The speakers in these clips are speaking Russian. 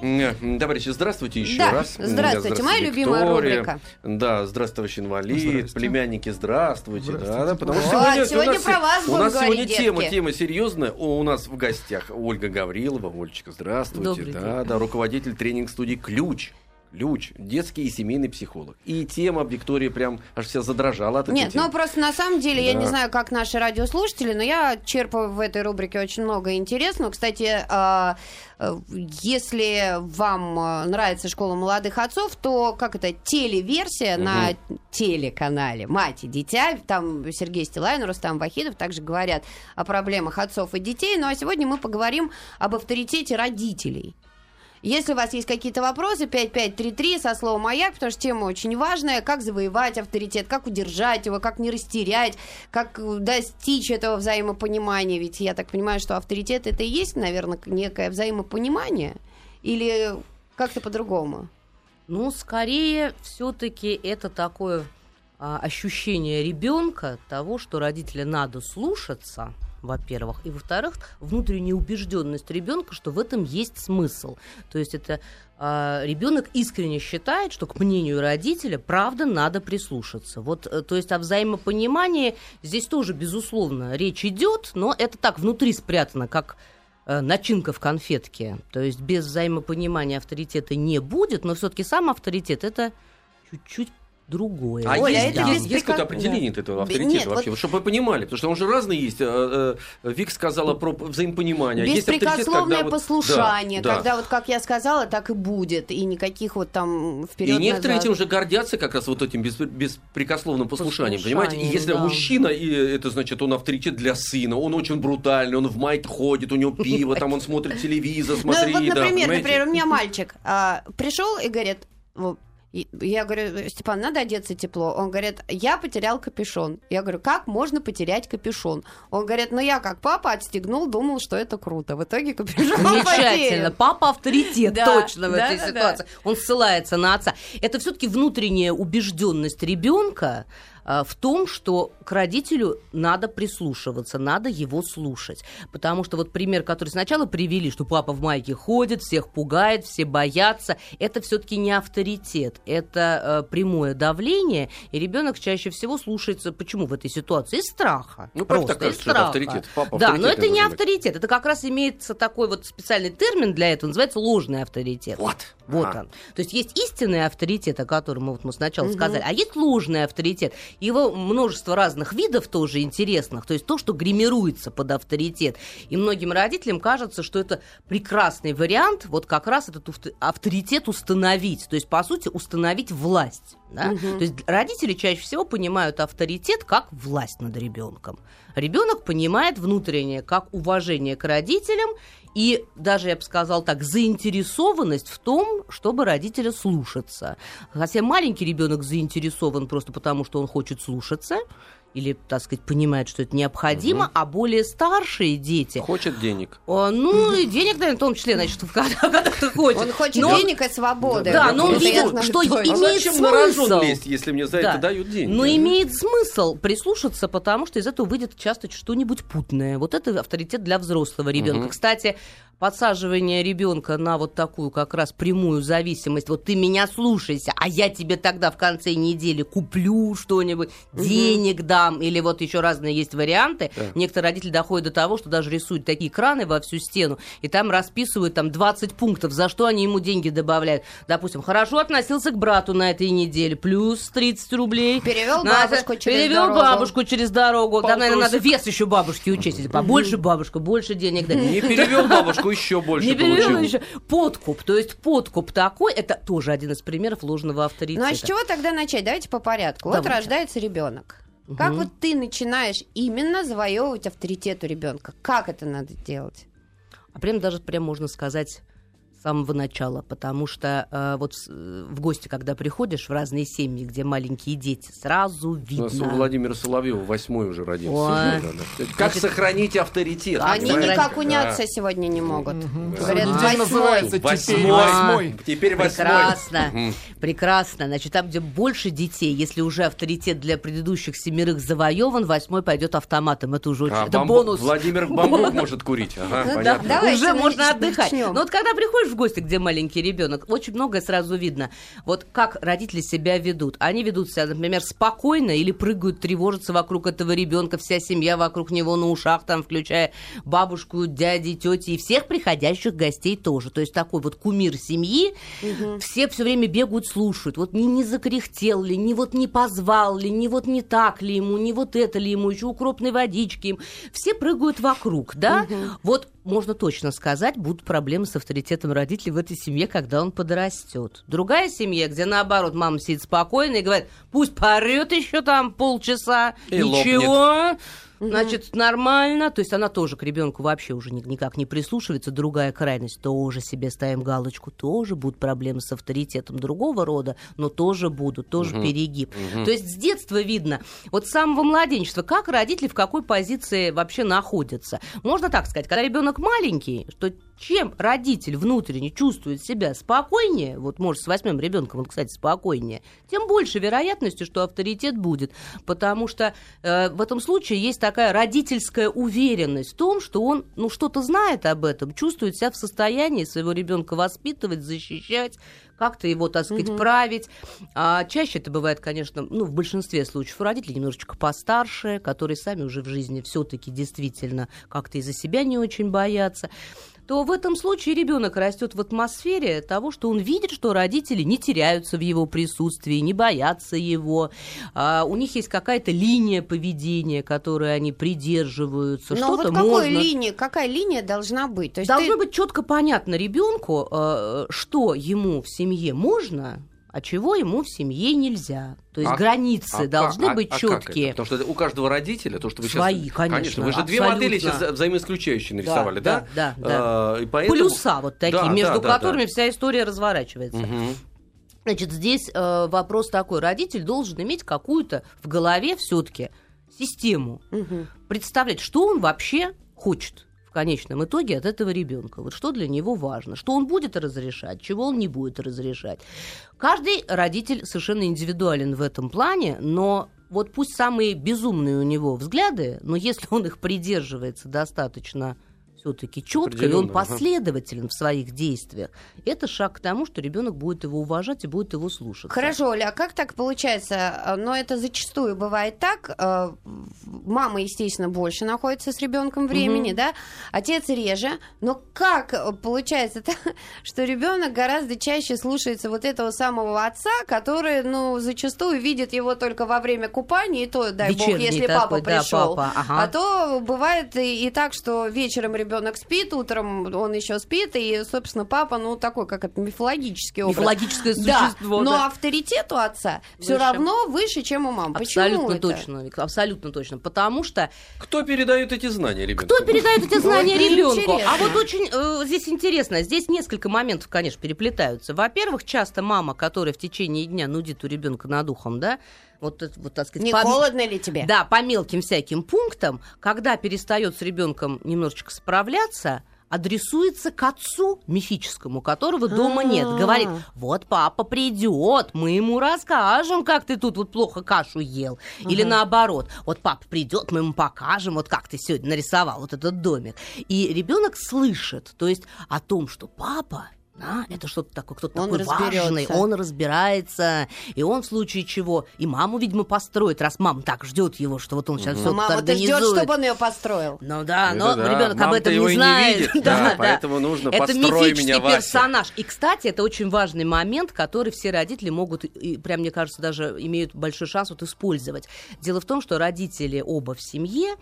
Товарищи, здравствуйте еще Да, раз. здравствуйте, моя любимая Виктория. рубрика. Да, здравствуй, товарищ инвалид, Здравствуйте. племянники, здравствуйте. Да, Здравствуйте. да, потому что Вот, сегодня, сегодня у нас, про вас у нас сегодня говорить, тема, детки. тема серьезная. У нас в гостях Ольга Гаврилова. Олечка, здравствуйте. Добрый да, день. да, руководитель тренинг-студии «Ключ». Ключ, детский и семейный психолог. И тема Виктория прям аж вся задрожала от Нет, темы. ну просто на самом деле, я Да. не знаю, как наши радиослушатели, но я черпаю в этой рубрике очень много интересного. Кстати, а, э, если вам э, нравится школа молодых отцов, то как это телеверсия Мгм. на телеканале Мать и дитя. Там Сергей Стилайн, Рустам Вахидов также говорят о проблемах отцов и детей. Ну а сегодня мы поговорим об авторитете родителей. Если у вас есть какие-то вопросы, 5533 со словом «Маяк», потому что тема очень важная. Как завоевать авторитет, как удержать его, как не растерять, как э, достичь этого взаимопонимания. Ведь я так понимаю, что авторитет это и есть, наверное, некое взаимопонимание. Или как-то по-другому? Ну, скорее, все-таки это такое а, ощущение ребенка того, что родителя надо слушаться, во-первых, и во-вторых, внутренняя убежденность ребенка, что в этом есть смысл. То есть это ребенок искренне считает, что к мнению родителя правда надо прислушаться. Вот, э, то есть о взаимопонимании здесь тоже безусловно речь идет, но это так внутри спрятано, как э, начинка в конфетке. То есть без взаимопонимания авторитета не будет, но все-таки сам авторитет это чуть-чуть другое. А Оля, есть, это есть, без есть какое-то определение да. этого авторитета нет, вообще? Вот чтобы вы понимали, потому что он же разный есть. Э, э, Вик сказала про взаимопонимание. Есть авторитет, Беспрекословное вот- послушание, Да, да. когда вот как я сказала, так и будет, и никаких вот там И вперед некоторые этим же гордятся как раз вот этим бес- беспрекословным послушанием, понимаете? И Послушанием, если да. мужчина, и это значит, он авторитет для сына, он очень брутальный, он в майке ходит, у него пиво, там он смотрит телевизор, смотри, ну, вот, да, например, понимаете? например, у меня мальчик а, пришел и говорит, вот, и- я говорю, Степан, надо одеться тепло. Он говорит, я потерял капюшон. Я говорю, как можно потерять капюшон? Он говорит, ну я как папа отстегнул, думал, что это круто. В итоге капюшон Замечательно. Папа авторитет Да, точно в да, этой да, ситуации. Он ссылается на отца. Это все-таки внутренняя убежденность ребенка в том, что к родителю надо прислушиваться, надо его слушать. Потому что вот пример, который сначала привели, что папа в майке ходит, всех пугает, все боятся, это все-таки не авторитет, это э, прямое давление, и ребенок чаще всего слушается. Почему в этой ситуации? Из страха. Ну, Просто так кажется, из что это страха. авторитет. Папа да, но это не быть. авторитет. Это как раз имеется такой вот специальный термин для этого, называется ложный авторитет. Вот. Вот Ага. он. То есть есть истинный авторитет, о котором мы, вот мы сначала Мгм. сказали, а есть ложный авторитет. Его множество разных видов тоже интересных. То есть то, что гримируется под авторитет. И многим родителям кажется, что это прекрасный вариант вот как раз этот авторитет установить. То есть, по сути, установить власть. Да. Мгм. То есть родители чаще всего понимают авторитет как власть над ребенком. Ребенок понимает внутреннее как уважение к родителям и даже, я бы сказал так, заинтересованность в том, чтобы родителя слушаться. Хотя маленький ребенок заинтересован просто потому, что он хочет слушаться, или, так сказать, понимает, что это необходимо, а более старшие дети, Хочет денег. о, ну, и денег, наверное, в том числе, значит, в когда, когда ты хочешь. Он хочет Но- денег и свободы. Да, но он я видит, знаю что имеет смысл. лезть, если мне за это дают деньги? Но имеет смысл прислушаться, потому что из этого выйдет часто что-нибудь путное. Вот это авторитет для взрослого ребенка. Кстати, подсаживание ребенка на вот такую как раз прямую зависимость. Вот ты меня слушайся, а я тебе тогда в конце недели куплю что-нибудь, денег дам, или вот еще разные есть варианты. Да. Некоторые родители доходят до того, что даже рисуют такие краны во всю стену, и там расписывают там 20 пунктов, за что они ему деньги добавляют. Допустим, хорошо относился к брату на этой неделе, плюс 30 рублей. Перевел бабушку через перевел дорогу. бабушку через дорогу. Там, наверное, надо вес еще бабушки учесть. Если Побольше бабушка, больше денег дать. Не перевел бабушку, еще больше Не перевел получил. еще. Подкуп. То есть подкуп такой, это тоже один из примеров ложного авторитета. Ну а с чего тогда начать? Давайте по порядку. Вот Давайте. рождается ребенок. Как Мгм. вот ты начинаешь именно завоевывать авторитет у ребенка? Как это надо делать? А прям даже прям можно сказать самого начала, потому что э, вот с- э, в гости, когда приходишь в разные семьи, где маленькие дети, сразу У нас у видно. Владимира Соловьева восьмой уже родился. Ой. Да, да. Как Значит, сохранить авторитет? Они понимаете? никак уняться сегодня не могут. Говорят, Неделя восьмой. Восьмой. восьмой. Теперь восьмой. Прекрасно, прекрасно. Значит, там, где больше детей, если уже авторитет для предыдущих семерых завоеван, восьмой пойдет автоматом. Это уже очень, А, это бамбу- бонус. Владимир Бамбук может курить. Ага, Ну да, понятно. Давайте уже можно отдыхать. начнем. Но вот когда приходишь в в гости, где маленький ребенок, очень многое сразу видно. Вот как родители себя ведут. Они ведут себя, например, спокойно или прыгают, тревожатся вокруг этого ребенка, вся семья вокруг него на ушах, там, включая бабушку, дяди, тети и всех приходящих гостей тоже. То есть такой вот кумир семьи. Угу. Все все время бегают, слушают. Вот не, не закряхтел ли, не вот не позвал ли, не вот не так ли ему, не вот это ли ему, еще укропной водички им. Все прыгают вокруг, да? Угу. Вот можно точно сказать, будут проблемы с авторитетом родителей в этой семье, когда он подрастет. Другая семья, где наоборот мама сидит спокойно и говорит, пусть порет еще там полчаса, и ничего. Лопнет значит, нормально. То есть она тоже к ребенку вообще уже никак не прислушивается. Другая крайность, тоже себе ставим галочку, тоже будут проблемы с авторитетом другого рода, но тоже будут, тоже перегиб. То есть с детства видно, вот с самого младенчества, как родители в какой позиции вообще находятся. Можно так сказать, когда ребенок маленький, что чем родитель внутренне чувствует себя спокойнее, вот может с восьмым ребенком он, кстати, спокойнее, тем больше вероятности, что авторитет будет, потому что э, в этом случае есть такая родительская уверенность в том, что он ну что-то знает об этом, чувствует себя в состоянии своего ребенка воспитывать, защищать, как-то его, так сказать, угу. править. А чаще это бывает, конечно, ну, в большинстве случаев у родителей немножечко постарше, которые сами уже в жизни все-таки действительно как-то из-за себя не очень боятся то в этом случае ребенок растет в атмосфере того, что он видит, что родители не теряются в его присутствии, не боятся его. А, у них есть какая-то линия поведения, которой они придерживаются. Но вот какой можно... линии, какая линия должна быть? То есть Должно ты... быть четко понятно ребенку, а, что ему в семье можно, а чего ему в семье нельзя. То есть а, границы а, должны а, быть а, четкие. Потому что у каждого родителя, то, что вы Свои, сейчас... конечно. конечно. Вы же две модели сейчас взаимоисключающие нарисовали, да? Да, да. да, а, И поэтому... Полюса вот такие, да, между да, которыми да. вся история разворачивается. Угу. Значит, здесь э, вопрос такой. Родитель должен иметь какую-то в голове все-таки систему. Угу. Представлять, что он вообще хочет конечном итоге от этого ребенка. Вот что для него важно, что он будет разрешать, чего он не будет разрешать. Каждый родитель совершенно индивидуален в этом плане, но вот пусть самые безумные у него взгляды, но если он их придерживается достаточно все-таки четко, и он последователен ага. в своих действиях, это шаг к тому, что ребенок будет его уважать и будет его слушать. Хорошо, Оля, а как так получается? Но это зачастую бывает так. Э, мама, естественно, больше находится с ребенком времени, угу. да? Отец реже. Но как получается так, что ребенок гораздо чаще слушается вот этого самого отца, который, ну, зачастую видит его только во время купания, и то, дай Вечерний бог, если такой, папа пришел. Да, папа, ага. А то бывает и, и так, что вечером ребенок ребенок спит, утром он еще спит, и, собственно, папа, ну, такой, как это, мифологический образ. Мифологическое существо, да. Но да. авторитет у отца все равно выше, чем у мамы. Абсолютно Почему точно, это? абсолютно точно. Потому что... Кто передает эти знания ребенку? Кто передает эти знания ребенку? А вот очень э, здесь интересно, здесь несколько моментов, конечно, переплетаются. Во-первых, часто мама, которая в течение дня нудит у ребенка над ухом, да, вот, вот так сказать, не по, холодно ли тебе? Да, по мелким всяким пунктам, когда перестает с ребенком немножечко справляться, адресуется к отцу мифическому, которого дома нет. Говорит, вот папа придет, мы ему расскажем, как ты тут вот плохо кашу ел. Или наоборот, вот папа придет, мы ему покажем, вот как ты сегодня нарисовал вот этот домик. И ребенок слышит, то есть о том, что папа да, это что-то такое, кто-то он такой разберется. важный, он разбирается, и он в случае чего и маму, видимо, построит, раз мама так ждет его, что вот он сейчас угу. все мама организует. ждет, чтобы он ее построил. Ну да, но да. ребенок об этом не знает. Не видит, да, да, поэтому нужно это построй меня, Вася. персонаж. И, кстати, это очень важный момент, который все родители могут, и прям, мне кажется, даже имеют большой шанс вот использовать. Дело в том, что родители оба в семье,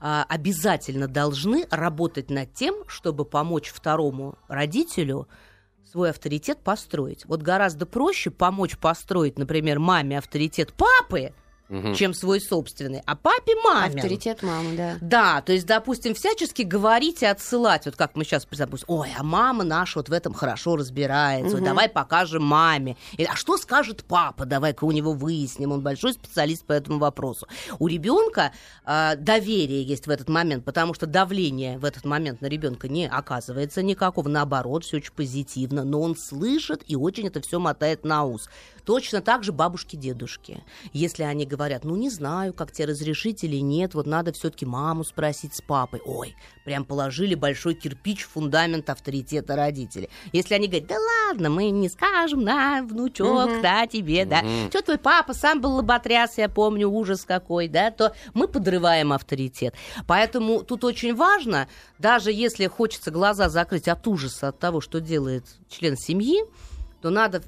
а, обязательно должны работать над тем, чтобы помочь второму родителю свой авторитет построить. Вот гораздо проще помочь построить, например, маме авторитет папы, угу. чем свой собственный, а папе маме. Авторитет мамы, да. Да, то есть, допустим, всячески говорить и отсылать, вот как мы сейчас, допустим, ой, а мама наша вот в этом хорошо разбирается, угу. давай покажем маме. Или, а что скажет папа, давай-ка у него выясним, он большой специалист по этому вопросу. У ребенка э, доверие есть в этот момент, потому что давление в этот момент на ребенка не оказывается никакого, наоборот, все очень позитивно, но он слышит и очень это все мотает на ус. Точно так же бабушки-дедушки. Если они говорят, ну не знаю, как тебе разрешить или нет, вот надо все-таки маму спросить с папой. Ой, прям положили большой кирпич в фундамент авторитета родителей. Если они говорят, да ладно, мы им не скажем, на, внучок, Мгм. да, тебе, да. Что твой папа сам был лоботряс, я помню, ужас какой, да, то мы подрываем авторитет. Поэтому тут очень важно, даже если хочется глаза закрыть от ужаса, от того, что делает член семьи, то надо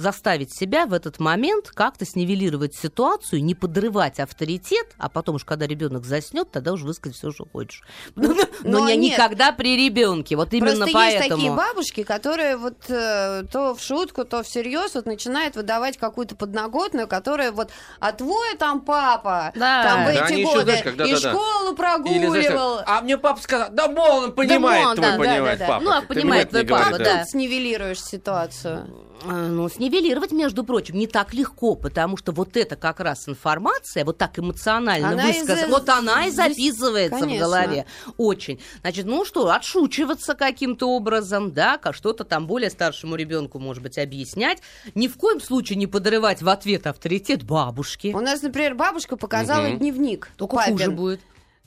заставить себя в этот момент как-то снивелировать ситуацию, не подрывать авторитет, а потом уж, когда ребенок заснет, тогда уже высказать все, что хочешь. Но, но не нет. никогда при ребенке. Вот именно Просто поэтому. есть такие бабушки, которые вот э, то в шутку, то всерьез вот начинают выдавать какую-то подноготную, которая вот, а твой там папа Да. там в Да, эти они еще, годы знаешь, когда- и да, да. школу Или, знаешь, прогуливал. а мне папа сказал, да мол, он понимает, мол, твой да, да, понимает да, да. папа. Ну, а понимает твой папа, Как да. тут снивелируешь ситуацию? Э, Ну, снивелировать, между прочим, не так легко, потому что вот эта как раз информация, вот так эмоционально высказана, за- вот она и здесь- записывается в конечно. голове. Очень. Значит, ну что, отшучиваться каким-то образом, да, что-то там более старшему ребенку, может быть, объяснять. Ни в коем случае не подрывать в ответ авторитет бабушки. У нас, например, бабушка показала Мгм. дневник. Только папин. хуже будет.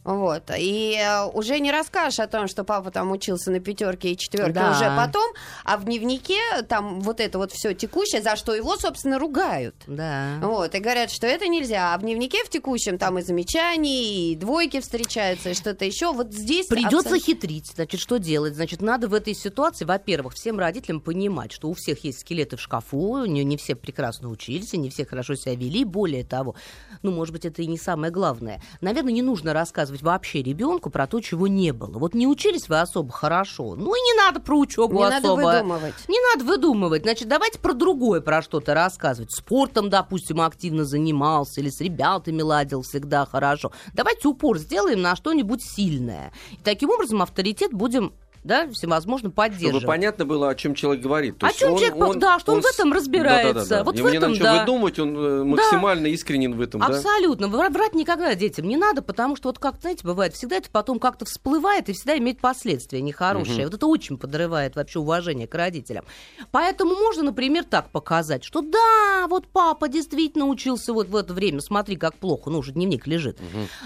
Вот. И э, уже не расскажешь о том, что папа там учился на пятерке и четверке Да. уже потом, а в дневнике там вот это вот все текущее, за что его, собственно, ругают. Да. Вот, и говорят, что это нельзя. А в дневнике в текущем там и замечания, и двойки встречаются, и что-то еще. Вот здесь... Придется абсолютно- хитрить. Значит, что делать? Значит, надо в этой ситуации, во-первых, всем родителям понимать, что у всех есть скелеты в шкафу, не, не все прекрасно учились, и не все хорошо себя вели. Более того, ну, может быть, это и не самое главное. Наверное, не нужно рассказывать вообще ребенку про то, чего не было. Вот не учились вы особо хорошо, ну и не надо про учебу Не надо особо. выдумывать. Не надо выдумывать. Значит, давайте про другое, про что-то рассказывать. Спортом, допустим, активно занимался или с ребятами ладил всегда хорошо. Давайте упор сделаем на что-нибудь сильное. И таким образом авторитет будем да, всевозможно Чтобы поддерживать. понятно было, о чем человек говорит. То О чем он- человек, да, что он в этом разбирается. Да-да-да. Вот Ему в не этом, на чем да. выдумывать, он э, максимально искренен в этом, да? Абсолютно. Вра- Врать никогда детям не надо, потому что вот как, знаете, бывает, всегда это потом как-то всплывает и всегда имеет последствия нехорошие. Мгм. Вот это очень подрывает вообще уважение к родителям. Поэтому можно, например, так показать, что да, вот папа действительно учился вот в это время, смотри, как плохо, ну уже дневник лежит.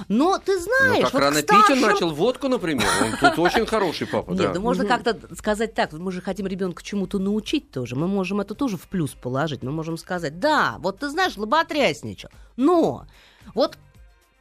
Но ты Ну, знаешь, как вот рано к пить он старшим- начал водку, например. Он тут очень хороший папа, Нет, да. ну можно как-то сказать так, мы же хотим ребенка чему-то научить тоже, мы можем это тоже в плюс положить, мы можем сказать, да, вот ты знаешь, лоботрясничал, но вот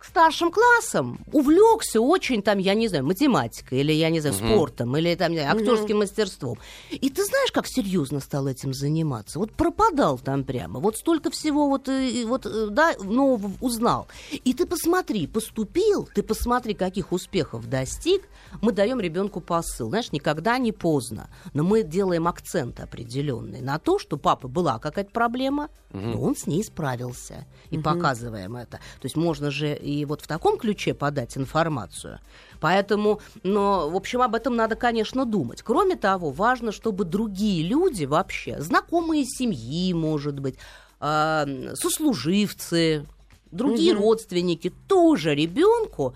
старшим классам увлекся очень там, я не знаю, математикой, или, я не знаю, Мгм. спортом, или там, не знаю, актерским мастерством. И ты знаешь, как серьезно стал этим заниматься? Вот пропадал там прямо, вот столько всего вот, э, и вот э, да, нового узнал. И ты посмотри, поступил, ты посмотри, каких успехов достиг, мы даем ребенку посыл. Знаешь, никогда не поздно, но мы делаем акцент определенный на то, что папы была какая-то проблема, но он с ней справился. И показываем это. То есть можно же и вот в таком ключе подать информацию. Поэтому, но, в общем, об этом надо, конечно, думать. Кроме того, важно, чтобы другие люди вообще, знакомые семьи, может быть, а, сослуживцы, другие Мгм. родственники тоже ребенку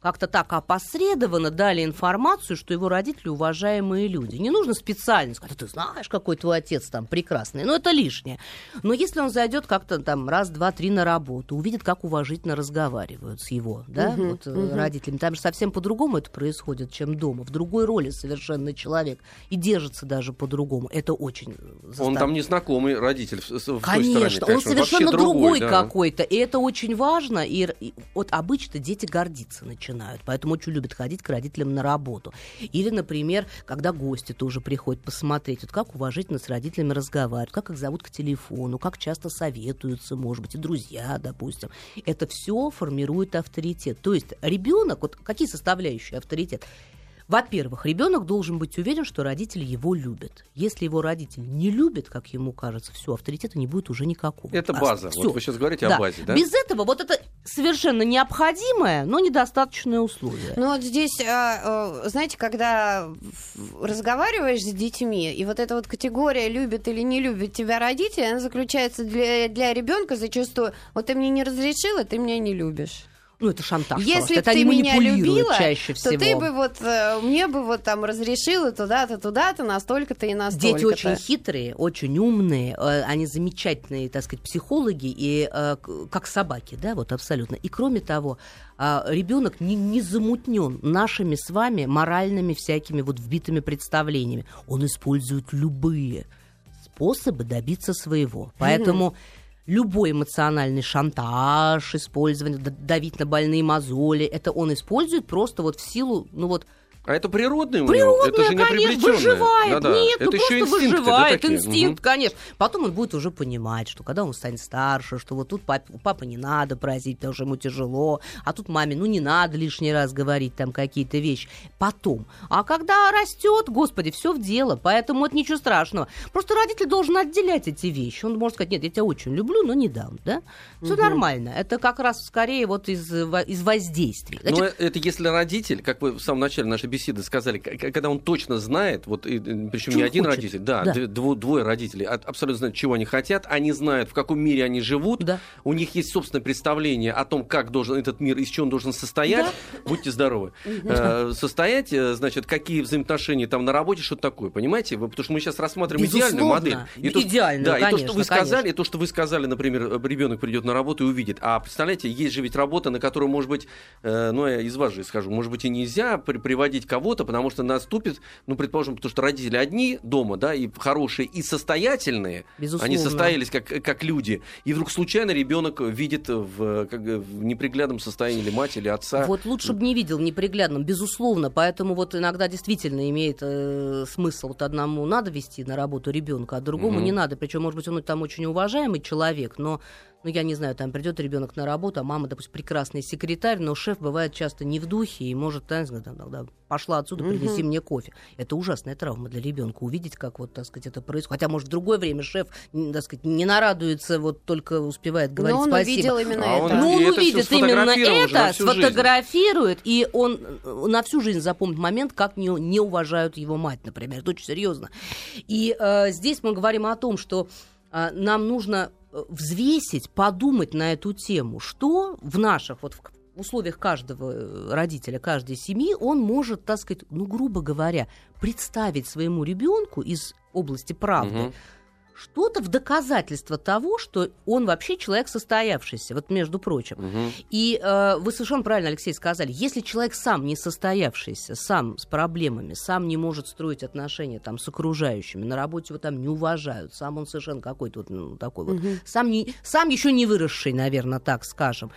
как-то так опосредованно дали информацию, что его родители уважаемые люди. Не нужно специально сказать, «А ты знаешь, какой твой отец там прекрасный. Ну, это лишнее. Но если он зайдет как-то там раз, два, три на работу, увидит, как уважительно разговаривают с его да, Мгм, вот, мгм. родителями, там же совсем по-другому это происходит, чем дома. В другой роли совершенно человек. И держится даже по-другому. Это очень э, Он заставляет. там незнакомый родитель в, в той Конечно, стороне. он совершенно вообще другой, да. какой-то. И это очень важно. И, и вот обычно дети гордиться начинают. Поэтому очень любят ходить к родителям на работу. Или, например, когда гости тоже приходят посмотреть, вот как уважительно с родителями разговаривают, как их зовут к телефону, как часто советуются, может быть, и друзья, допустим. Это все формирует авторитет. То есть ребенок, вот какие составляющие авторитет? Во-первых, ребенок должен быть уверен, что родители его любят. Если его родитель не любит, как ему кажется, все, авторитета не будет уже никакого. Это А, база. всё. Вот вы сейчас говорите Да. о базе, да? Без этого вот это совершенно необходимое, но недостаточное условие. Ну вот здесь, а, э, знаете, когда разговариваешь с детьми, и вот эта вот категория любит или не любит тебя родители, она заключается для, для ребенка зачастую, вот ты мне не разрешила, ты меня не любишь. Ну, это шантаж. Если бы это ты меня любила, чаще то всего. ты бы вот э, мне бы вот там разрешила туда-то, туда-то, настолько-то и настолько. Дети очень хитрые, очень умные, э, они замечательные, так сказать, психологи, и э, как собаки, да, вот абсолютно. И кроме того, ребенок не, не замутнен нашими с вами моральными всякими вот вбитыми представлениями. Он использует любые способы добиться своего. Поэтому любой эмоциональный шантаж, использование, давить на больные мозоли, это он использует просто вот в силу, ну вот, А это него? Природное, Это же не конечно, выживает. Да-да. Нет, это ну еще просто инстинкты, да, выживает, такие? инстинкт, Мгм. конечно. Потом он будет уже понимать, что когда он станет старше, что вот тут пап, папа не надо просить, потому что ему тяжело, а тут маме, ну не надо лишний раз говорить там какие-то вещи. Потом. А когда растет, господи, все в дело, поэтому это ничего страшного. Просто родитель должен отделять эти вещи. Он может сказать, нет, я тебя очень люблю, но не дам, да? Все нормально. Это как раз скорее вот из, из воздействий. Но Значит, это если родитель, как вы в самом начале нашей беседы сказали, к- к- когда он точно знает, вот причем Чего не один хочет. родитель, да, Да. дво- двое родителей а- абсолютно знают, чего они хотят, они знают, в каком мире они живут, Да. у них есть собственное представление о том, как должен этот мир, из чего он должен состоять. Будьте здоровы. Э, Состоять, э, значит, какие взаимоотношения там на работе, что такое, понимаете? Потому что мы сейчас рассматриваем идеальную модель. то, что- Идеальную, да, и то, что вы сказали, конечно. и то, что вы сказали, например, ребенок придет на работу и увидит. А представляете, есть же ведь работа, на которую, может быть, э, ну, я из вас же скажу, может быть, и нельзя при- приводить кого-то, потому что наступит, ну, предположим, потому что родители одни дома, да, и хорошие, и состоятельные, Безусловно. они состоялись как, как люди, и вдруг случайно ребенок видит в, как, в неприглядном состоянии или мать, или отца. Вот лучше бы не видел в неприглядном, безусловно. Поэтому вот иногда действительно имеет э, смысл. Вот одному надо вести на работу ребенка, а другому Мгм. не надо. Причем, может быть, он там очень уважаемый человек, но ну, я не знаю, там придет ребенок на работу, а мама, допустим, прекрасный секретарь, но шеф бывает часто не в духе и может, так сказать, там, тогда пошла отсюда, принеси мне кофе. Это ужасная травма для ребенка, увидеть, как вот, так сказать, это происходит. Хотя, может, в другое время шеф, так сказать, не нарадуется, вот только успевает говорить Но он спасибо. увидел именно А он это. Ну, он увидит именно это, всю жизнь. сфотографирует, и он э, на всю жизнь запомнит момент, как не, не уважают его мать, например. Это очень серьезно. И э, здесь мы говорим о том, что э, нам нужно взвесить, подумать на эту тему, что в наших вот в условиях каждого э, родителя, каждой семьи, он может, так сказать, ну, грубо говоря, представить своему ребенку из области правды, Мгм. Что-то в доказательство того, что он вообще человек состоявшийся, вот между прочим. Мгм. И э, вы совершенно правильно, Алексей, сказали, если человек сам не состоявшийся, сам с проблемами, сам не может строить отношения там с окружающими, на работе его там не уважают, сам он совершенно какой-то вот ну, такой вот, сам, не, сам еще не выросший, наверное, так скажем.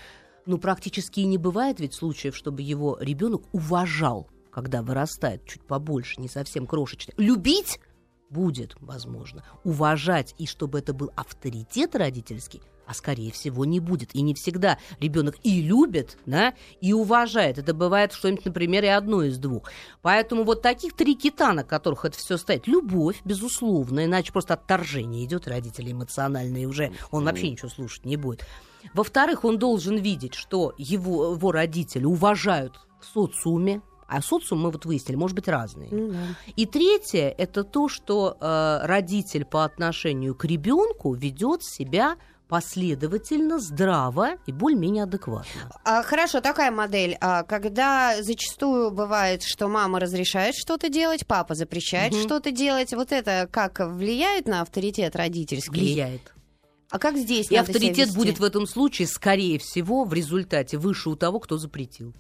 Ну, практически и не бывает ведь случаев, чтобы его ребенок уважал, когда вырастает чуть побольше, не совсем крошечный. Любить будет, возможно, уважать, и чтобы это был авторитет родительский, а скорее всего не будет. И не всегда ребенок и любит, да, и уважает. Это бывает что-нибудь, например, и одно из двух. Поэтому вот таких три кита, на которых это все стоит. Любовь, безусловно, иначе просто отторжение идет родителей эмоциональное, и уже он вообще ничего слушать не будет. Во-вторых, он должен видеть, что его, его родители уважают в социуме, а социум мы вот выяснили, может быть разные. Ну да. И третье это то, что э, родитель по отношению к ребенку ведет себя последовательно, здраво и более-менее адекватно. А, хорошо, такая модель. А, когда зачастую бывает, что мама разрешает что-то делать, папа запрещает Мгм. что-то делать, вот это как влияет на авторитет родительский? Влияет. А как здесь И авторитет будет в этом случае, скорее всего, в результате выше у того, кто запретил.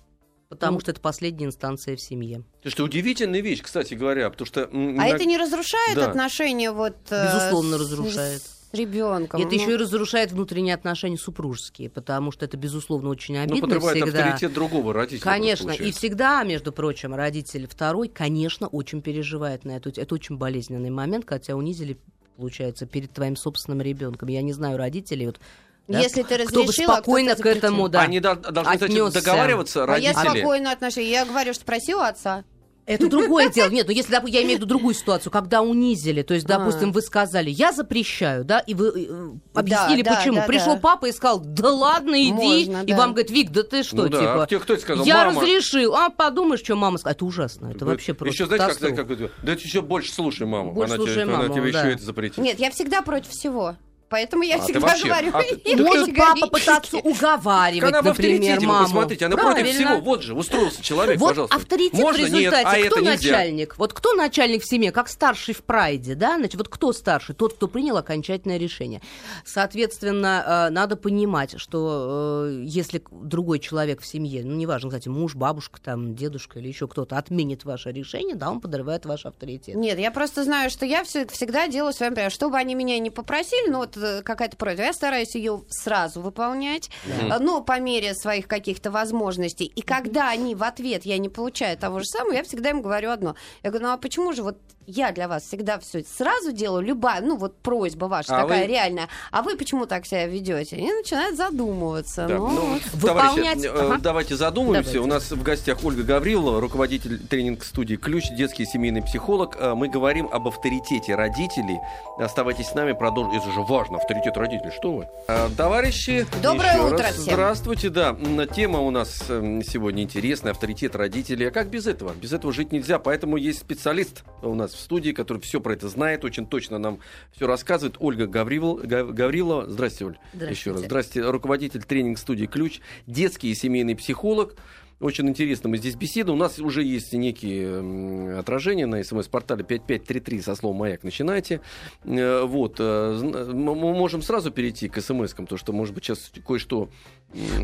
Потому Ну. что это последняя инстанция в семье. Слушайте, удивительная вещь, кстати говоря, потому что... А это не разрушает Да. отношения вот э, Безусловно, с- разрушает. с ребенком? это еще и разрушает внутренние отношения супружеские, потому что это, безусловно, очень Ну, обидно подрывает всегда. авторитет другого родителя. Конечно, и всегда, между прочим, родитель второй, конечно, очень переживает на эту. Это очень болезненный момент, тебя унизили, получается, перед твоим собственным ребенком. Я не знаю родителей, вот, да, Если ты кто бы разрешила, а спокойно кто-то к этому, да. Они до- должны, отнесся. договариваться, А родители. я спокойно отношусь. Я говорю, что спросил отца. Это другое дело. Нет, ну если я имею в виду другую ситуацию, когда унизили, то есть, допустим, А. вы сказали, я запрещаю, да, и вы э, объяснили, да, почему. да, Пришел папа и сказал, да ладно, иди, Можно, и вам говорит, Вик, да ты что, Ну типа, а тебе кто сказал? я Мама. разрешил, а подумаешь, что мама сказала. Это ужасно, это вообще просто Еще знаете, как, как это? Да ты еще больше слушай маму. Больше она слушай тебе, она маму, тебе да. еще это запретит. Нет, я всегда против всего. Поэтому я А, всегда вообще- говорю. а ты- и Может папа пытаться уговаривать, Она например, маму. посмотрите, она против Правильно. всего. Вот же, устроился человек, Вот пожалуйста. авторитет Можно? в результате. Нет, а кто это нельзя. начальник? Вот кто начальник в семье, как старший в прайде, да? Значит, вот кто старший? Тот, кто принял окончательное решение. Соответственно, э, надо понимать, что э, если другой человек в семье, ну, неважно, кстати, муж, бабушка, там, дедушка или еще кто-то отменит ваше решение, да, он подрывает ваш авторитет. Нет, я просто знаю, что я все, всегда делаю своим примером. Чтобы они меня не попросили, ну вот какая-то просьба, я стараюсь ее сразу выполнять, э, ну, по мере своих каких-то возможностей. И когда они в ответ, я не получаю того же самого, я всегда им говорю одно. Я говорю, ну а почему же вот я для вас всегда все сразу делаю, любая, ну вот просьба ваша А такая вы- реальная, а вы почему так себя ведете? И начинают задумываться. Так, ну, ну. Выполнять- товарищи, э, Ага. давайте задумаемся. Давайте. У нас в гостях Ольга Гаврилова, руководитель тренинг-студии «Ключ», детский семейный психолог. Э, Мы говорим об авторитете родителей. Оставайтесь с нами, продолжим. Это же важно, авторитет родителей. Что вы? Э, Товарищи, Доброе утро раз всем. Здравствуйте, да. Тема у нас э, сегодня интересная, авторитет родителей. А как без этого? Без этого жить нельзя. Поэтому есть специалист у нас в студии, который все про это знает, очень точно нам все рассказывает. Ольга Гаврил, Гав- Гаврилова. Здрасте, Оль. Еще раз. Здрасте, руководитель тренинг-студии «Ключ», детский и семейный психолог. Очень интересно мы здесь беседуем. У нас уже есть некие отражения на смс-портале 5533 со словом «Маяк». Начинайте. Э, Вот. э, Мы можем сразу перейти к смс-кам, потому что, может быть, сейчас кое-что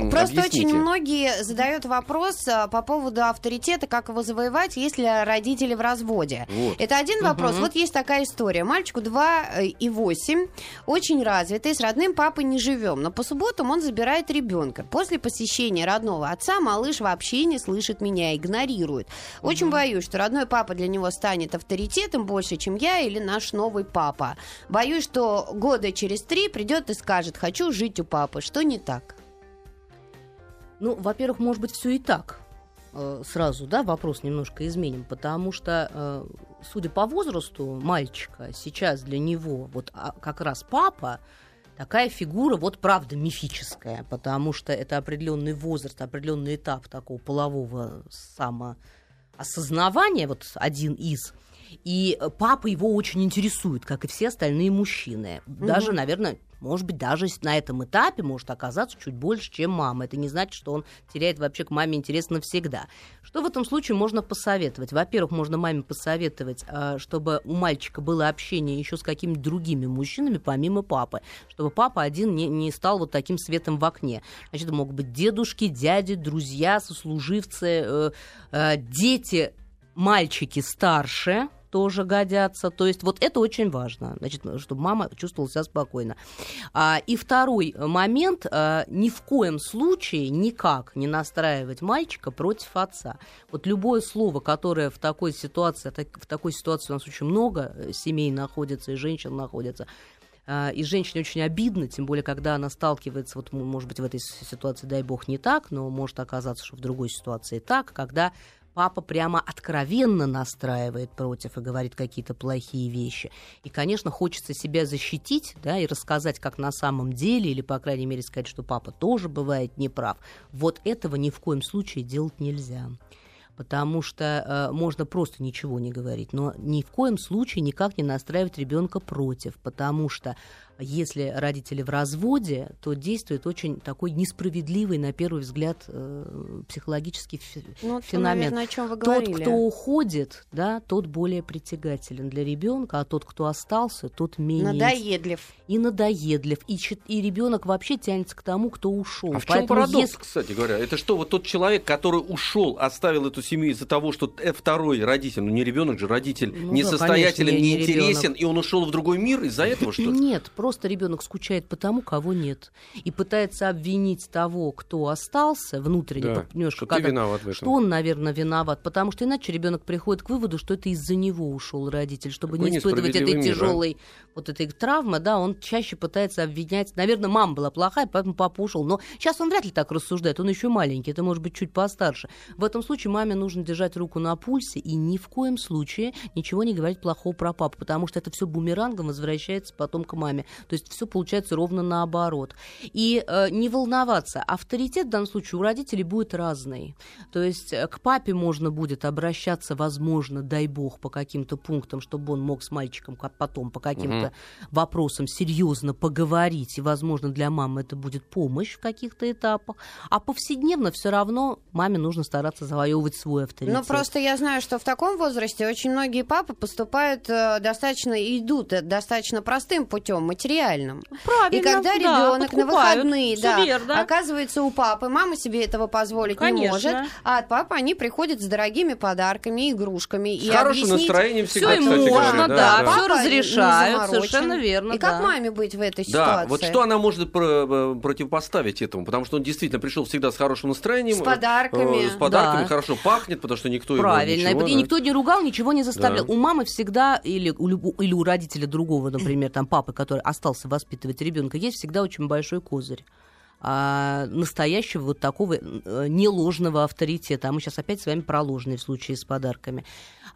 Просто объясните. очень многие задают вопрос а, по поводу авторитета, как его завоевать, если родители в разводе. Вот. Это один вопрос. Мгм. Вот есть такая история. Мальчику 2 э, и 8, очень развитый, с родным папой не живем. Но по субботам он забирает ребенка. После посещения родного отца малыш вообще не слышит меня, игнорирует. Очень боюсь, что родной папа для него станет авторитетом больше, чем я или наш новый папа. Боюсь, что года через три придет и скажет, хочу жить у папы. Что не так? Ну, во-первых, может быть, все и так. Э, Сразу, да, вопрос немножко изменим, потому что, э, судя по возрасту мальчика, сейчас для него вот а, как раз папа такая фигура, вот правда, мифическая, потому что это определенный возраст, определенный этап такого полового самоосознавания, вот один из. И папа его очень интересует, как и все остальные мужчины. Даже, наверное, может быть, даже на этом этапе может оказаться чуть больше, чем мама. Это не значит, что он теряет вообще к маме интерес навсегда. Что в этом случае можно посоветовать? Во-первых, можно маме посоветовать, а, чтобы у мальчика было общение еще с какими-то другими мужчинами, помимо папы. Чтобы папа один не, не стал вот таким светом в окне. Значит, могут быть дедушки, дяди, друзья, сослуживцы, э, э, дети, мальчики старше, тоже годятся. То есть вот это очень важно, значит, чтобы мама чувствовала себя спокойно. А, и второй момент, а, ни в коем случае никак не настраивать мальчика против отца. Вот любое слово, которое в такой ситуации, в такой ситуации у нас очень много э, семей находится и женщин находится, а, и женщине очень обидно, тем более, когда она сталкивается, вот, может быть, в этой ситуации, дай бог, не так, но может оказаться, что в другой ситуации так, когда папа прямо откровенно настраивает против и говорит какие-то плохие вещи. И, конечно, хочется себя защитить, да, и рассказать, как на самом деле, или, по крайней мере, сказать, что папа тоже бывает неправ. Вот этого ни в коем случае делать нельзя. Потому что э, можно просто ничего не говорить, но ни в коем случае никак не настраивать ребенка против, потому что если родители в разводе, то действует очень такой несправедливый, на первый взгляд, э, психологический Ну, феномен. наверное, о чем вы Тот, кто уходит, да, тот более притягателен для ребенка, а тот, кто остался, тот менее Надоедлив. и надоедлив, и, и ребенок вообще тянется к тому, кто ушел. А в чем парадокс, кстати говоря? Это что, вот тот человек, который ушел, оставил эту семью из-за того, что э, второй родитель, ну не ребенок же, родитель, Ну да, несостоятелен, конечно, не- не неинтересен, ребенок. и он ушел в другой мир из-за этого, что ли? Нет, просто ребенок скучает по тому, кого нет. И пытается обвинить того, кто остался внутренне, Да, немножко, что ты когда- виноват в этом. что он, наверное, виноват. Потому что иначе ребенок приходит к выводу, что это из-за него ушел родитель. Чтобы Какой не испытывать этой а? тяжелой вот этой травмы, да, он чаще пытается обвинять. Наверное, мама была плохая, поэтому папа ушел. Но сейчас он вряд ли так рассуждает. Он еще маленький, это может быть чуть постарше. В этом случае маме нужно держать руку на пульсе и ни в коем случае ничего не говорить плохого про папу, потому что это все бумерангом возвращается потом к маме. То есть все получается ровно наоборот. И э, не волноваться, авторитет в данном случае у родителей будет разный. То есть э, к папе можно будет обращаться, возможно, дай бог, по каким-то пунктам, чтобы он мог с мальчиком потом по каким-то угу. вопросам серьезно поговорить, и, возможно, для мамы это будет помощь в каких-то этапах. А повседневно все равно маме нужно стараться завоевывать свой авторитет. Ну, просто я знаю, что в таком возрасте очень многие папы поступают э, достаточно, идут э, достаточно простым путем, материальным. Правильно, И когда да, ребенок на выходные, да, верно. оказывается у папы, мама себе этого позволить Конечно. не может, а от папы они приходят с дорогими подарками, игрушками. С и хорошим объяснить... настроением всегда, Все кстати можно, говоря, да, да, да. все разрешают, совершенно верно. И да. как маме быть в этой Да, ситуации? вот что она может про- э, противопоставить этому? Потому что он действительно пришел всегда с хорошим настроением. С подарками. э, С подарками, Да. хорошо пахнет, потому что никто Правильно. его ничего, и да. никто не ругал, ничего не заставлял. Да. У мамы всегда, или у, или у родителя другого, например, там папы, который остался воспитывать ребенка, есть всегда очень большой козырь а, настоящего вот такого э, неложного авторитета. А мы сейчас опять с вами про ложный в случае с подарками.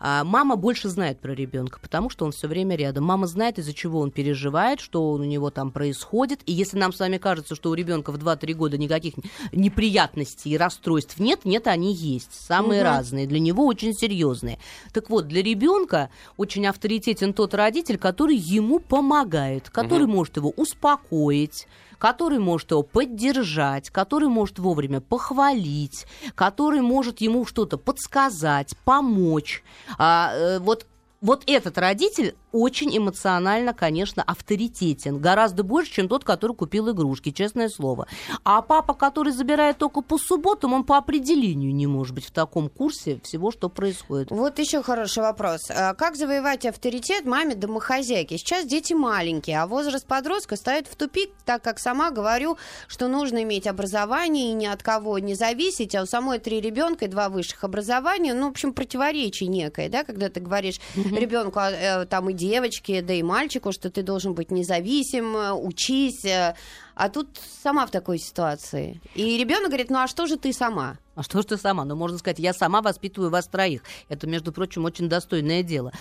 А мама больше знает про ребенка, потому что он все время рядом. Мама знает, из-за чего он переживает, что у него там происходит. И если нам с вами кажется, что у ребенка в 2-3 года никаких неприятностей и расстройств нет, нет, они есть. Самые Мгм. разные, для него очень серьезные. Так вот, для ребенка очень авторитетен тот родитель, который ему помогает, который может его успокоить, который может его поддержать, который может вовремя похвалить, который может ему что-то подсказать, помочь. А, э, вот вот этот родитель очень эмоционально, конечно, авторитетен. Гораздо больше, чем тот, который купил игрушки, честное слово. А папа, который забирает только по субботам, он по определению не может быть в таком курсе всего, что происходит. Вот еще хороший вопрос. А Как завоевать авторитет маме домохозяйки? Сейчас дети маленькие, а возраст подростка ставит в тупик, так как сама говорю, что нужно иметь образование и ни от кого не зависеть, а у самой три ребенка и два высших образования, ну, в общем, противоречие некое, да, когда ты говоришь ребенку, а, э, там и девочке, да и мальчику, что ты должен быть независим, э, учись, э, а тут сама в такой ситуации. И ребенок говорит, ну а что же ты сама? А что ж ты сама? Ну, можно сказать, я сама воспитываю вас троих. Это, между прочим, очень достойное дело.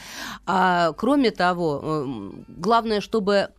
А, кроме того, эм, главное, чтобы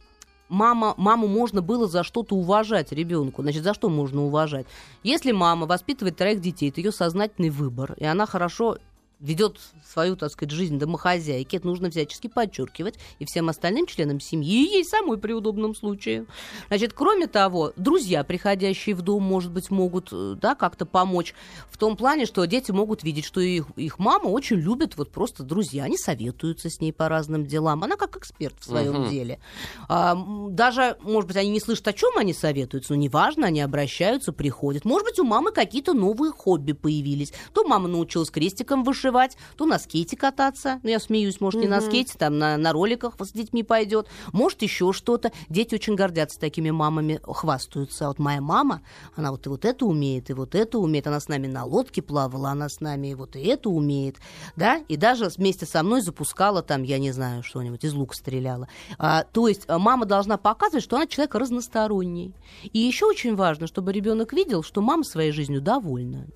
мама, маму можно было за что-то уважать ребенку. Значит, за что можно уважать? Если мама воспитывает троих детей, это ее сознательный выбор, и она хорошо ведет свою, так сказать, жизнь домохозяйки, это нужно всячески подчеркивать и всем остальным членам семьи, и ей самой при удобном случае. Значит, кроме того, друзья, приходящие в дом, может быть, могут э, да, как-то помочь в том плане, что дети могут видеть, что их, их мама очень любит вот просто друзья, они советуются с ней по разным делам, она как эксперт в своем Мгм. деле. А, даже, может быть, они не слышат, о чем они советуются, но неважно, они обращаются, приходят. Может быть, у мамы какие-то новые хобби появились. То мама научилась крестиком вышивать, то на скейте кататься. Ну, я смеюсь, может, не на Мгм. скейте, там на, на роликах с детьми пойдет. Может, еще что-то. Дети очень гордятся такими мамами, хвастаются. Вот моя мама, она вот и вот это умеет, и вот это умеет. Она с нами на лодке плавала, она с нами и вот и это умеет. Да? И даже вместе со мной запускала там, я не знаю, что-нибудь, из лука стреляла. А, то есть а, мама должна показывать, что она человек разносторонний. И еще очень важно, чтобы ребенок видел, что мама своей жизнью довольна.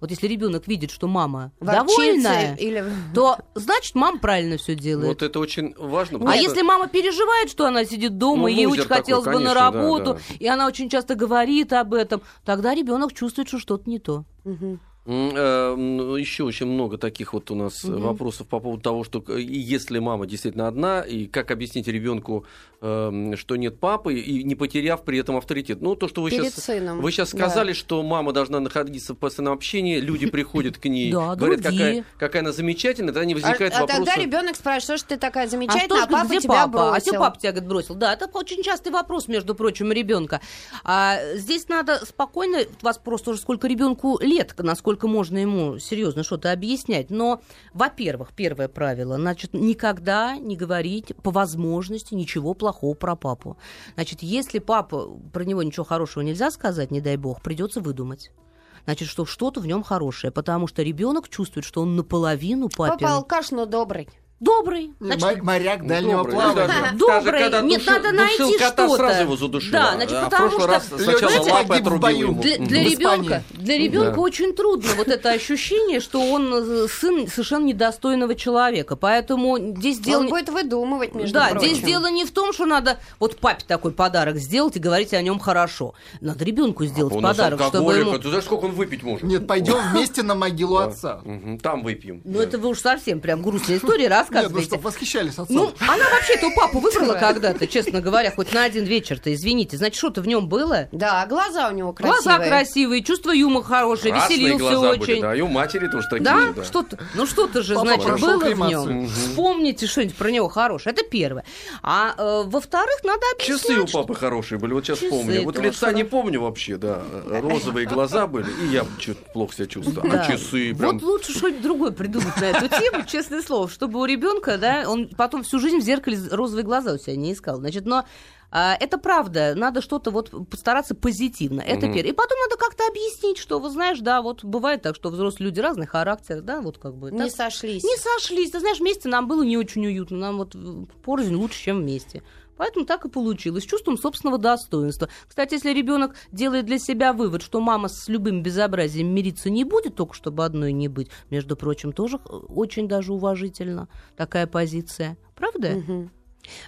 Вот если ребенок видит, что мама Ворчится довольная, или... то значит мама правильно все делает. Вот это очень важно. А что- если мама переживает, что она сидит дома, Ну, и ей очень такой, хотелось бы на конечно, да, работу, да. и она очень часто говорит об этом, тогда ребенок чувствует, что что-то не то. Мгм. Э, м, Еще очень много таких вот у нас Мгм. вопросов по поводу того, что и если мама действительно одна, и как объяснить ребенку, эм, что нет папы, и не потеряв при этом авторитет. Ну, то, что вы Перед сейчас... сыном. Вы сейчас Да. сказали, что мама должна находиться в постоянном общении, люди приходят к ней, Да, говорят, какая, какая она замечательная, тогда не возникает а, а тогда ребенок спрашивает, что ж ты такая А замечательная, а, что папа где тебя папа? бросил. А что папа тебя говорит, бросил? Да, это очень частый вопрос, между прочим, ребенка. А здесь надо спокойно, вас просто уже сколько ребенку лет, насколько можно ему серьезно что-то объяснять. Но, во-первых, первое правило, значит, никогда не говорить по возможности ничего плохого про папу. Значит, если папа, про него ничего хорошего нельзя сказать, не дай бог, придется выдумать. Значит, что что-то в нем хорошее, потому что ребенок чувствует, что он наполовину папин. Папа алкаш, но добрый. Добрый. Значит, мо- Моряк дальнего Добрый, плавания. Добрый. даже когда Нет, душил- надо найти душил кота, что-то. сразу его задушил. Да, значит, а в потому что- раз сначала Знаете, лапы отрубил бою. ему. Для, для ребенка, для ребенка Да. очень трудно вот это ощущение, что он э, сын совершенно недостойного человека. Поэтому здесь дело... Он не- будет выдумывать, между да, прочим. здесь дело не в том, что надо вот папе такой подарок сделать и говорить о нем хорошо. Надо ребенку сделать Он у нас подарок, чтобы ему... а Ты знаешь, сколько он выпить может? Нет, пойдем вместе на могилу отца. Там выпьем. Ну, это вы уж совсем прям грустные истории Нет, ну рассказываете. что, восхищались отцом. Ну, она вообще-то у папу выбрала когда-то, честно говоря, хоть на один вечер-то, извините. Значит, что-то в нем было? Да, глаза у него красивые. Глаза красивые, чувство юмора хорошее, Красные веселился глаза очень. были, да, и у матери тоже такие Да? да. Что-то, ну что-то же, Папа значит, было в кремацию. нем. Мгм. Вспомните что-нибудь про него хорошее. Это первое. А э, во-вторых, надо объяснять. Часы у что- папы хорошие были, вот сейчас Часы помню. Вот лица не помню вообще, да. Розовые глаза были, и я чуть плохо себя чувствовал. Да. А часы прям... Вот лучше что-нибудь другое придумать на эту тему, честное слово, чтобы у ребенка, да, он потом всю жизнь в зеркале розовые глаза у себя не искал. Значит, но а, это правда, надо что-то вот постараться позитивно. Это Мгм. первое. И потом надо как-то объяснить, что, вы знаешь, да, вот бывает так, что взрослые люди разный характер, да, вот как бы. Не так. сошлись. Не сошлись. Ты знаешь, вместе нам было не очень уютно. Нам вот порознь лучше, чем вместе. Поэтому так и получилось. Чувством собственного достоинства. Кстати, если ребенок делает для себя вывод, что мама с любым безобразием мириться не будет, только чтобы одной не быть, между прочим, тоже э, очень даже уважительно такая позиция. Правда? Мгм.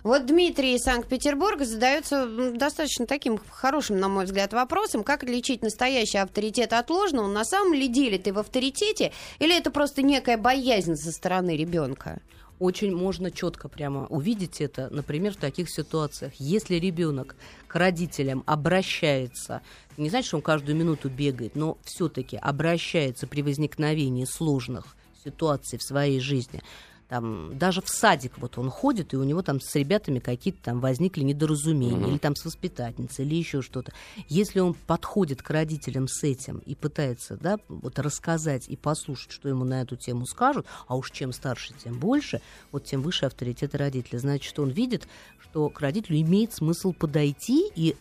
Вот Дмитрий из Санкт-Петербурга задается достаточно таким хорошим, на мой взгляд, вопросом, как отличить настоящий авторитет от ложного. На самом ли деле ты в авторитете, или это просто некая боязнь со стороны ребенка? Очень можно четко прямо увидеть это, например, в таких ситуациях. Если ребенок к родителям обращается, не значит, что он каждую минуту бегает, но все-таки обращается при возникновении сложных ситуаций в своей жизни. Там, даже в садик вот он ходит, и у него там с ребятами какие-то там возникли недоразумения, Мгм. или там с воспитательницей, или еще что-то. Если он подходит к родителям с этим и пытается, да, вот рассказать и послушать, что ему на эту тему скажут, а уж чем старше, тем больше, вот тем выше авторитет родителя. Значит, он видит, что к родителю имеет смысл подойти и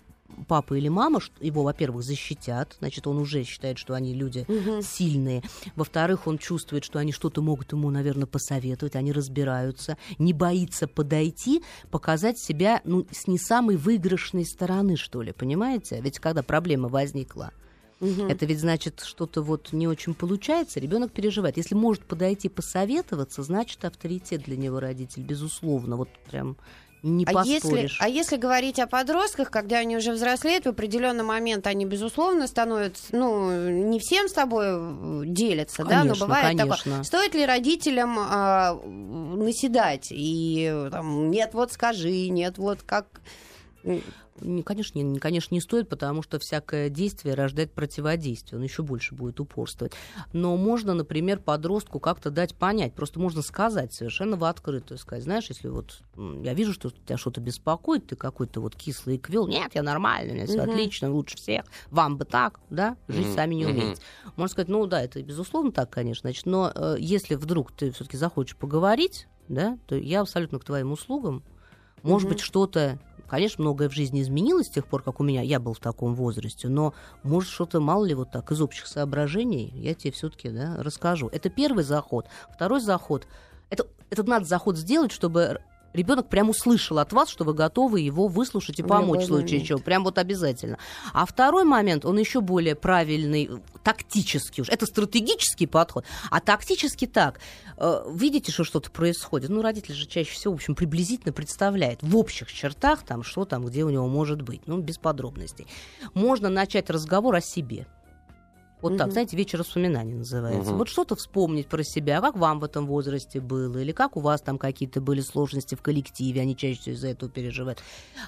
папа или мама его, во-первых, защитят, значит, он уже считает, что они люди сильные. Во-вторых, он чувствует, что они что-то могут ему, наверное, посоветовать, они разбираются, не боится подойти, показать себя ну, с не самой выигрышной стороны, что ли, понимаете? Ведь когда проблема возникла, это ведь значит, что-то вот не очень получается, ребенок переживает. Если может подойти посоветоваться, значит, авторитет для него родитель, безусловно, вот прям не А если, а если говорить о подростках, когда они уже взрослеют, в определенный момент они, безусловно, становятся, ну, не всем с тобой э, делятся, да, но Конечно, бывает такое. конечно. Стоит ли родителям а, наседать и там, нет, вот скажи, нет, вот как... Не, конечно, не, конечно, не стоит, потому что всякое действие рождает противодействие, он еще больше будет упорствовать. Но можно, например, подростку как-то дать понять, просто можно сказать совершенно в открытую, сказать, знаешь, если вот я вижу, что тебя что-то беспокоит, ты какой-то вот кислый квел, нет, я нормальный, у меня все Мгм. отлично, лучше всех, вам бы так, да, жить Мгм, сами не умеете. Можно сказать, ну да, это безусловно так, конечно, значит, но э, если вдруг ты все-таки захочешь поговорить, да, то я абсолютно к твоим услугам. Может Мгм. быть, что-то, конечно, многое в жизни изменилось с тех пор, как у меня, я был в таком возрасте, но может что-то, мало ли, вот так, из общих соображений, я тебе все-таки да, расскажу. Это первый заход. Второй заход, это, этот надо заход сделать, чтобы ребенок прям услышал от вас, что вы готовы его выслушать и В помочь в случае чего. Прям вот обязательно. А второй момент, он еще более правильный, тактический уж. Это стратегический подход. А тактически так. Э, Видите, что что-то происходит. Ну, родитель же чаще всего, в общем, приблизительно представляет в общих чертах, там, что там, где у него может быть. Ну, без подробностей. Можно начать разговор о себе. Вот так, знаете, вечер воспоминаний называется. Вот что-то вспомнить про себя, как вам в этом возрасте было, или как у вас там какие-то были сложности в коллективе, они чаще всего из-за этого переживают.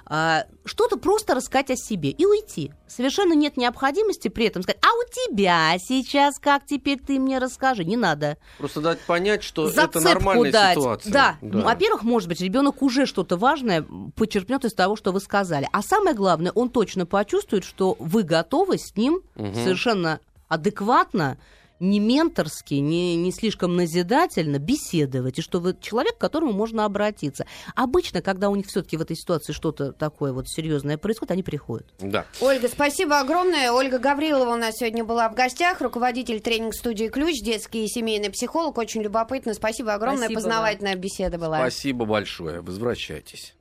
А, что-то просто рассказать о себе и уйти. Совершенно нет необходимости при этом сказать, а у тебя сейчас как теперь ты мне расскажи. Не надо. Просто дать понять, что это нормальная дать. ситуация. Да. Во-первых, может быть, ребенок уже что-то важное почерпнет из того, что вы сказали. А самое главное, он точно почувствует, что вы готовы с ним совершенно адекватно, не менторски, не, не слишком назидательно беседовать, и что вы человек, к которому можно обратиться. Обычно, когда у них все-таки в этой ситуации что-то такое вот серьезное происходит, они приходят. Да. Ольга, спасибо огромное. Ольга Гаврилова у нас сегодня была в гостях, руководитель тренинг-студии «Ключ», детский и семейный психолог. Очень любопытно. Спасибо огромное. Спасибо, Познавательная беседа была. Спасибо большое. Возвращайтесь.